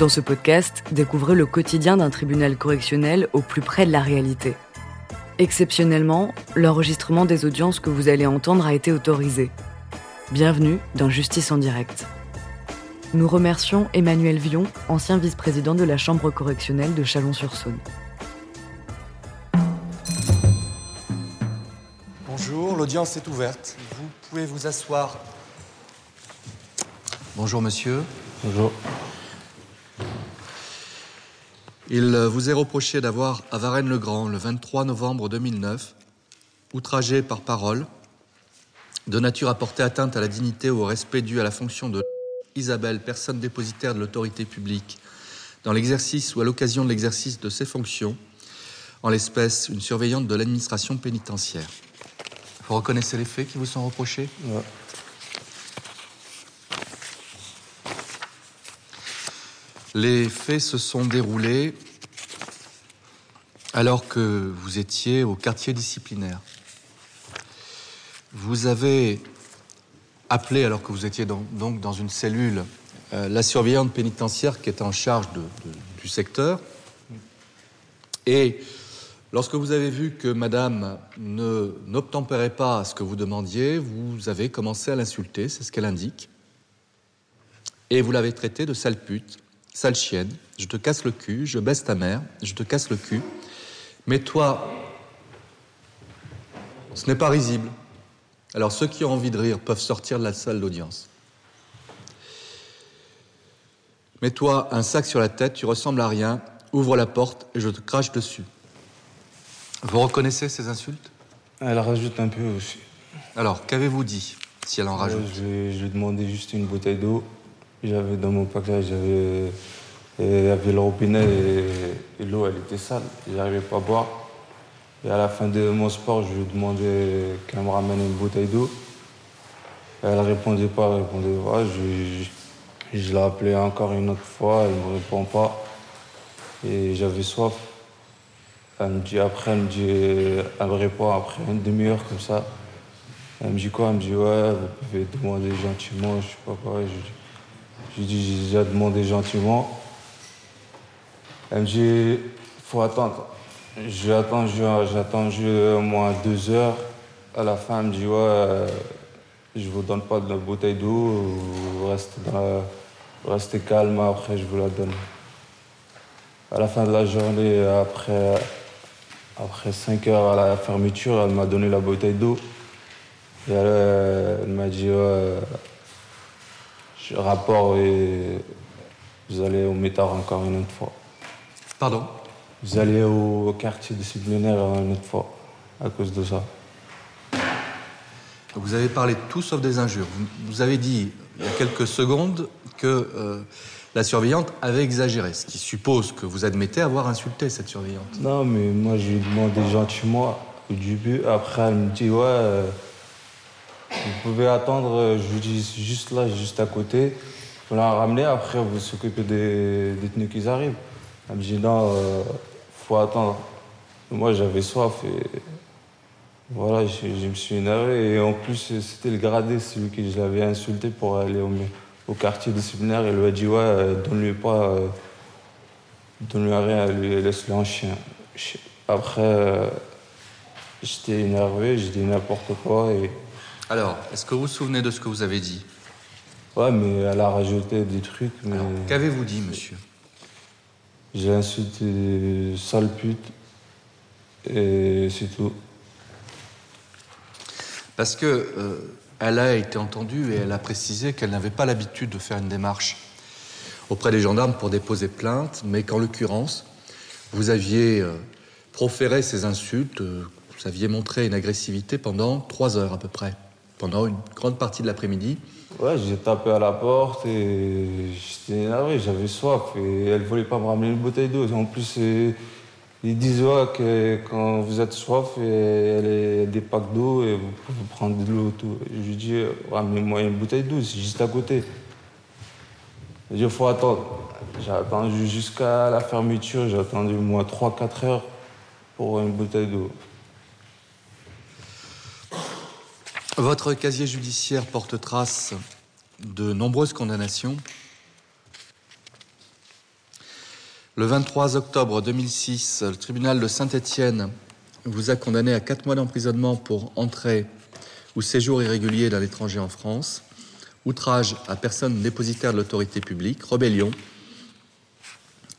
Dans ce podcast, découvrez le quotidien d'un tribunal correctionnel au plus près de la réalité. Exceptionnellement, l'enregistrement des audiences que vous allez entendre a été autorisé. Bienvenue dans Justice en direct. Nous remercions Emmanuel Vion, ancien vice-président de la Chambre correctionnelle de Chalon-sur-Saône. Bonjour, l'audience est ouverte. Vous pouvez vous asseoir. Bonjour monsieur. Bonjour. Il vous est reproché d'avoir, à Varennes-le-Grand, le 23 novembre 2009, outragé par parole, de nature à porter atteinte à la dignité ou au respect dû à la fonction de Isabelle, personne dépositaire de l'autorité publique, dans l'exercice ou à l'occasion de l'exercice de ses fonctions, en l'espèce une surveillante de l'administration pénitentiaire. Vous reconnaissez les faits qui vous sont reprochés? Les faits se sont déroulés alors que vous étiez au quartier disciplinaire. Vous avez appelé, alors que vous étiez dans- donc dans une cellule, euh, la surveillante pénitentiaire qui était en charge du secteur. Et lorsque vous avez vu que madame ne- n'obtempérait pas à ce que vous demandiez, vous avez commencé à l'insulter, c'est ce qu'elle indique. Et vous l'avez traité de sale pute, sale chienne, je te casse le cul, je baisse ta mère, je te casse le cul. Mais toi, ce n'est pas risible. Alors ceux qui ont envie de rire peuvent sortir de la salle d'audience. Mets-toi un sac sur la tête, tu ressembles à rien, ouvre la porte et je te crache dessus. Vous reconnaissez ces insultes? Elle rajoute un peu aussi. Alors, qu'avez-vous dit si elle en rajoute? Ouais, je, je lui ai demandé juste une bouteille d'eau. J'avais dans mon paquet, j'avais y avait le robinet et, et l'eau, elle était sale. J'arrivais pas à boire. Et à la fin de mon sport, je lui ai demandé qu'elle me ramène une bouteille d'eau. Elle répondait pas, elle répondait pas. Je, je, je l'ai appelée encore une autre fois, elle me répond pas. Et j'avais soif. Elle me dit après, elle me dit, elle me répond après une demi-heure comme ça. Elle me dit quoi? Elle me dit ouais, vous pouvez demander gentiment, je sais pas quoi. Je lui dis j'ai déjà demandé gentiment. Elle me dit faut attendre. J'ai attendu, j'ai attendu au moins deux heures. À la fin, elle me dit ouais, euh, je vous donne pas de bouteille d'eau, restez, calme, après je vous la donne. À la fin de la journée, après, après 5 heures à la fermeture, elle m'a donné la bouteille d'eau. Et elle, elle m'a dit, rapport et vous allez au métard encore une autre fois. Pardon? Vous allez au quartier disciplinaire une autre fois à cause de ça. Vous avez parlé de tout sauf des injures. Vous, vous avez dit il y a quelques secondes que euh, la surveillante avait exagéré, ce qui suppose que vous admettez avoir insulté cette surveillante. Non, mais moi, je lui ai demandé gentiment au début. Après, elle me dit, ouais, euh, vous pouvez attendre. euh, Je lui dis, juste là, juste à côté. Vous la ramener, après, vous s'occupez des détenus qui arrivent. Elle me dit, non, euh, faut attendre. Moi, j'avais soif et voilà, je, me suis énervé. Et en plus, c'était le gradé, celui que je l'avais insulté pour aller au, quartier disciplinaire. Il lui a dit, ouais, euh, donne-lui pas. euh, Donne-lui rien, laisse-le en chien. Chi- Après, j'étais énervé, j'ai dit n'importe quoi. Et... Alors, est-ce que vous vous souvenez de ce que vous avez dit? Ouais, mais elle a rajouté des trucs, mais Alors, Qu'avez-vous dit, monsieur? J'ai insulté sale pute. Et c'est tout. Parce que euh, elle a été entendue et elle a précisé qu'elle n'avait pas l'habitude de faire une démarche auprès des gendarmes pour déposer plainte, mais qu'en l'occurrence, vous aviez euh, proféré ces insultes, euh, vous aviez montré une agressivité pendant trois heures à peu près, pendant une grande partie de l'après-midi. Ouais, j'ai tapé à la porte et j'étais énervé, j'avais soif et elle voulait pas me ramener une bouteille d'eau. En plus, ils disent que quand vous êtes soif, et elle est des packs d'eau et vous pouvez prendre de l'eau. Tout. Je lui dis, ramenez-moi une bouteille d'eau, c'est juste à côté. Il il faut attendre. J'ai attendu jusqu'à la fermeture, j'ai attendu au moins 3-4 heures pour une bouteille d'eau. Votre casier judiciaire porte trace de nombreuses condamnations. Le 23 octobre 2006, le tribunal de Saint-Étienne vous a condamné à 4 mois d'emprisonnement pour entrée ou séjour irrégulier d'un étranger en France, outrage à personne dépositaire de l'autorité publique, rébellion,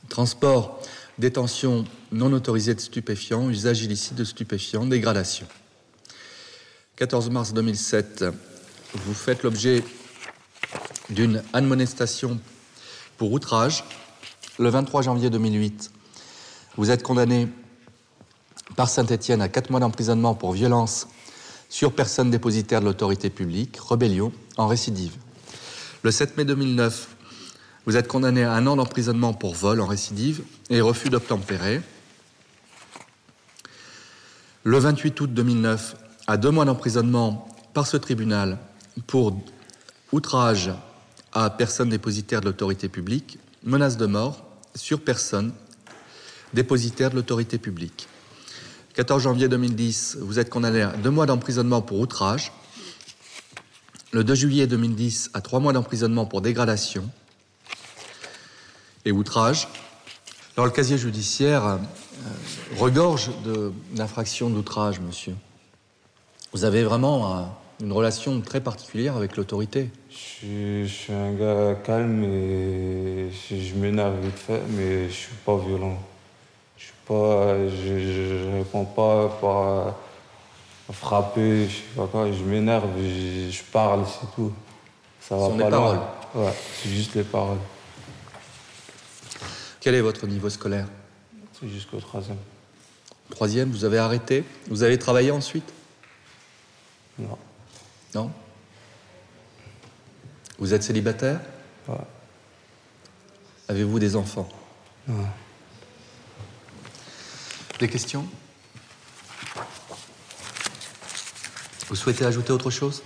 transport, détention non autorisée de stupéfiants, usage illicite de stupéfiants, dégradation. 14 mars 2007, vous faites l'objet d'une admonestation pour outrage, le 23 janvier 2008, vous êtes condamné par Saint-Étienne à quatre mois d'emprisonnement pour violence sur personne dépositaire de l'autorité publique, rébellion, en récidive. Le 7 mai 2009, vous êtes condamné à un an d'emprisonnement pour vol en récidive et refus d'obtempérer. Le 28 août 2009, à deux mois d'emprisonnement par ce tribunal pour outrage à personne dépositaire de l'autorité publique, menace de mort sur personne dépositaire de l'autorité publique. 14 janvier 2010, vous êtes condamné à deux mois d'emprisonnement pour outrage. Le 2 juillet 2010, à trois mois d'emprisonnement pour dégradation et outrage. Alors le casier judiciaire euh, regorge d'infractions d'outrage, monsieur. Vous avez vraiment euh, une relation très particulière avec l'autorité. Je, suis un gars calme et je, m'énerve vite fait, mais je suis pas violent. Je suis pas, je, réponds pas par frapper, je sais pas quoi. Je m'énerve, je, parle, c'est tout. Ça va pas les paroles. Ouais, c'est juste les paroles. Quel est votre niveau scolaire? C'est jusqu'au troisième. Troisième, vous avez arrêté? Vous avez travaillé ensuite? Non. Non Vous êtes célibataire Ouais. Avez-vous des enfants Ouais. Des questions? Vous souhaitez ajouter autre chose?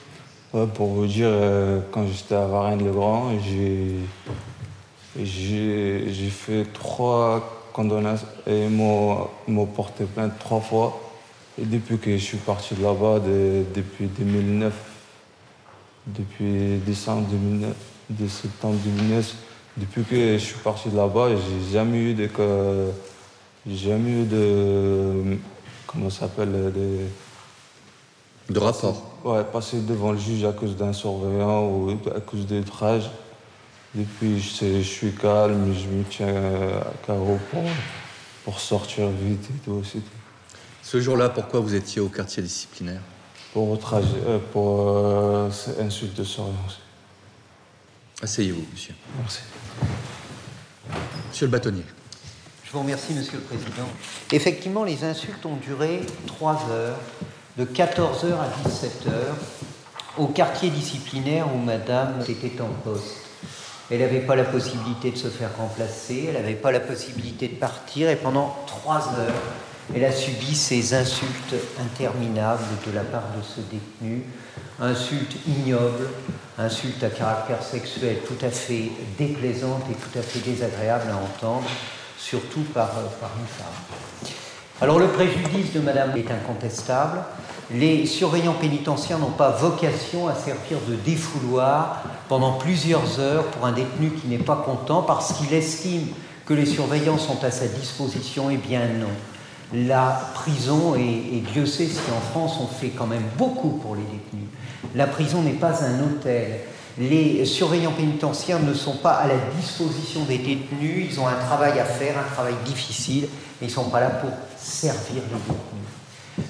Ouais, pour vous dire, euh, quand j'étais à Varennes-le-Grand, j'ai, j'ai, fait trois condamnations et ils m'ont porté plainte trois fois. Et depuis que je suis parti de là-bas, depuis 2009, depuis décembre 2009, de septembre 2009, depuis que je suis parti de là-bas, j'ai jamais eu de. J'ai jamais eu de. Comment ça s'appelle De rapport Ouais, passer devant le juge à cause d'un surveillant ou à cause d'étrage. Depuis, je, suis calme, je me tiens à carreau pour, pour sortir vite et tout. Ce jour-là, pourquoi vous étiez au quartier disciplinaire pour votre euh, pour euh, insulte de surveillance. Asseyez-vous, monsieur. Merci. Monsieur le bâtonnier. Je vous remercie, monsieur le président. Effectivement, les insultes ont duré trois heures, de 14 heures à 17 heures, au quartier disciplinaire où madame était en poste. Elle n'avait pas la possibilité de se faire remplacer, elle n'avait pas la possibilité de partir, et pendant trois heures, elle a subi ces insultes interminables de la part de ce détenu, insultes ignobles, insultes à caractère sexuel tout à fait déplaisantes et tout à fait désagréables à entendre, surtout par, par une femme. Alors le préjudice de Madame est incontestable. Les surveillants pénitentiaires n'ont pas vocation à servir de défouloir pendant plusieurs heures pour un détenu qui n'est pas content parce qu'il estime que les surveillants sont à sa disposition. Eh bien non la prison, et, Dieu sait si en France on fait quand même beaucoup pour les détenus, la prison n'est pas un hôtel. Les surveillants pénitentiaires ne sont pas à la disposition des détenus, ils ont un travail à faire, un travail difficile, et ils ne sont pas là pour servir les détenus.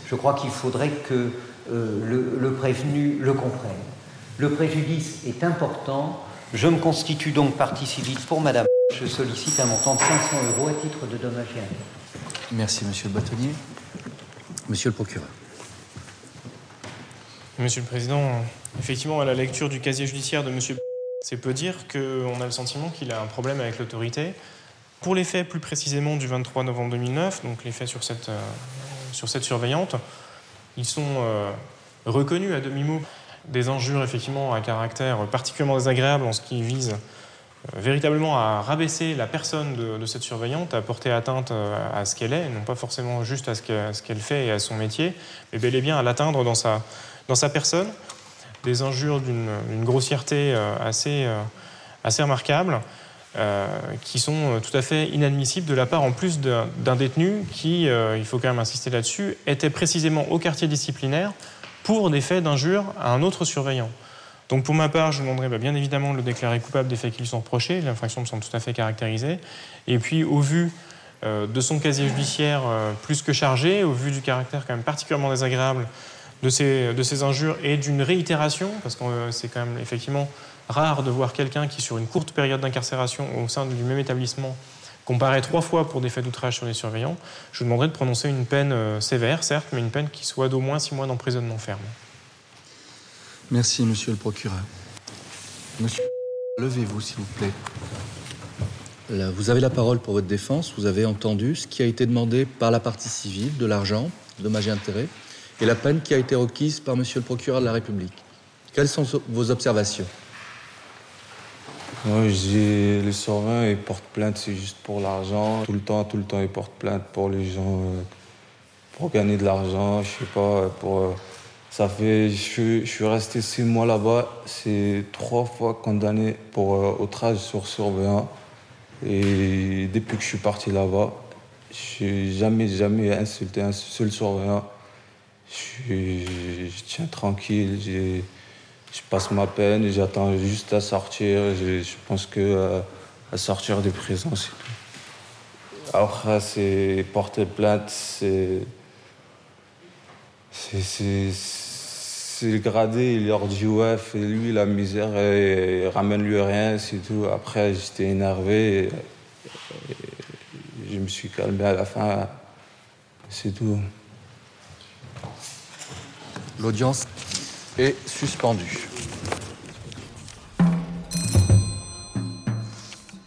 Je crois qu'il faudrait que euh, le, prévenu le comprenne. Le préjudice est important. Je me constitue donc partie civile pour Madame. Je sollicite un montant de 500 euros à titre de dommage et intérêt. Merci, monsieur le bâtonnier. Monsieur le procureur. Monsieur le Président, effectivement, à la lecture du casier judiciaire de monsieur c'est peu dire qu'on a le sentiment qu'il a un problème avec l'autorité. Pour les faits plus précisément du 23 novembre 2009, donc les faits sur cette, euh, surveillante, ils sont euh, reconnus à demi-mot des injures effectivement à caractère particulièrement désagréable en ce qui vise véritablement à rabaisser la personne de, cette surveillante, à porter atteinte euh, à ce qu'elle est, non pas forcément juste à ce qu'elle fait et à son métier, mais bel et bien à l'atteindre dans sa, personne. Des injures d'une grossièreté euh, assez, assez remarquable. euh, qui sont euh, tout à fait inadmissibles de la part en plus d'un détenu qui, euh, il faut quand même insister là-dessus, était précisément au quartier disciplinaire pour des faits d'injure à un autre surveillant. Donc pour ma part, je demanderai bah, bien évidemment de le déclarer coupable des faits qui lui sont reprochés, l'infraction me semble tout à fait caractérisée, et puis au vu de son casier judiciaire plus que chargé, au vu du caractère quand même particulièrement désagréable de ces, injures et d'une réitération, parce que c'est quand même effectivement rare de voir quelqu'un qui, sur une courte période d'incarcération au sein du même établissement, comparaît trois fois pour des faits d'outrage sur les surveillants, je vous demanderai de prononcer une peine euh, sévère, certes, mais une peine qui soit d'au moins six mois d'emprisonnement ferme. Merci, monsieur le procureur. Monsieur, levez-vous, s'il vous plaît. vous avez la parole pour votre défense. Vous avez entendu ce qui a été demandé par la partie civile, de l'argent, dommages et intérêts, et la peine qui a été requise par monsieur le procureur de la République. Quelles sont vos observations? Oui, j'ai les surveillants, ils portent plainte, c'est juste pour l'argent. Tout le temps, tout le temps, ils portent plainte pour les gens, euh, pour gagner de l'argent, je sais pas, pour. Euh, ça fait, je, suis resté six mois là-bas, c'est trois fois condamné pour euh, outrage sur surveillant. Et depuis que je suis parti là-bas, je n'ai jamais, jamais insulté un seul surveillant. Je, je tiens tranquille, je passe ma peine, j'attends juste à sortir. Je, pense que euh, à sortir de prison, c'est tout. Après, c'est porter plainte, c'est. C'est gradé, il leur dit ouais, fais-lui la misère et, ramène-lui rien, c'est tout. Après, j'étais énervé. je me suis calmé à la fin. C'est tout. L'audience est suspendu.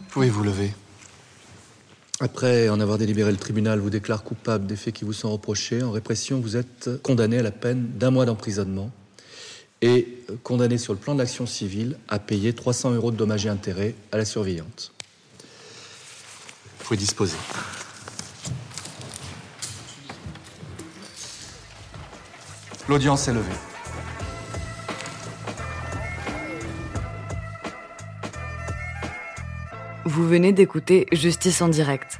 Pouvez-vous lever? Après en avoir délibéré, le tribunal vous déclare coupable des faits qui vous sont reprochés. En répression, vous êtes condamné à la peine d'un mois d'emprisonnement et condamné sur le plan de l'action civile à payer 300 euros de dommages et intérêts à la surveillante. Vous pouvez disposer. L'audience est levée. Vous venez d'écouter Justice en direct.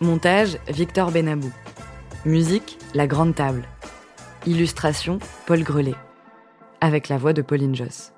Montage, Victor Benabou. Musique, La Grande Table. Illustration, Paul Grelet. Avec la voix de Pauline Joss.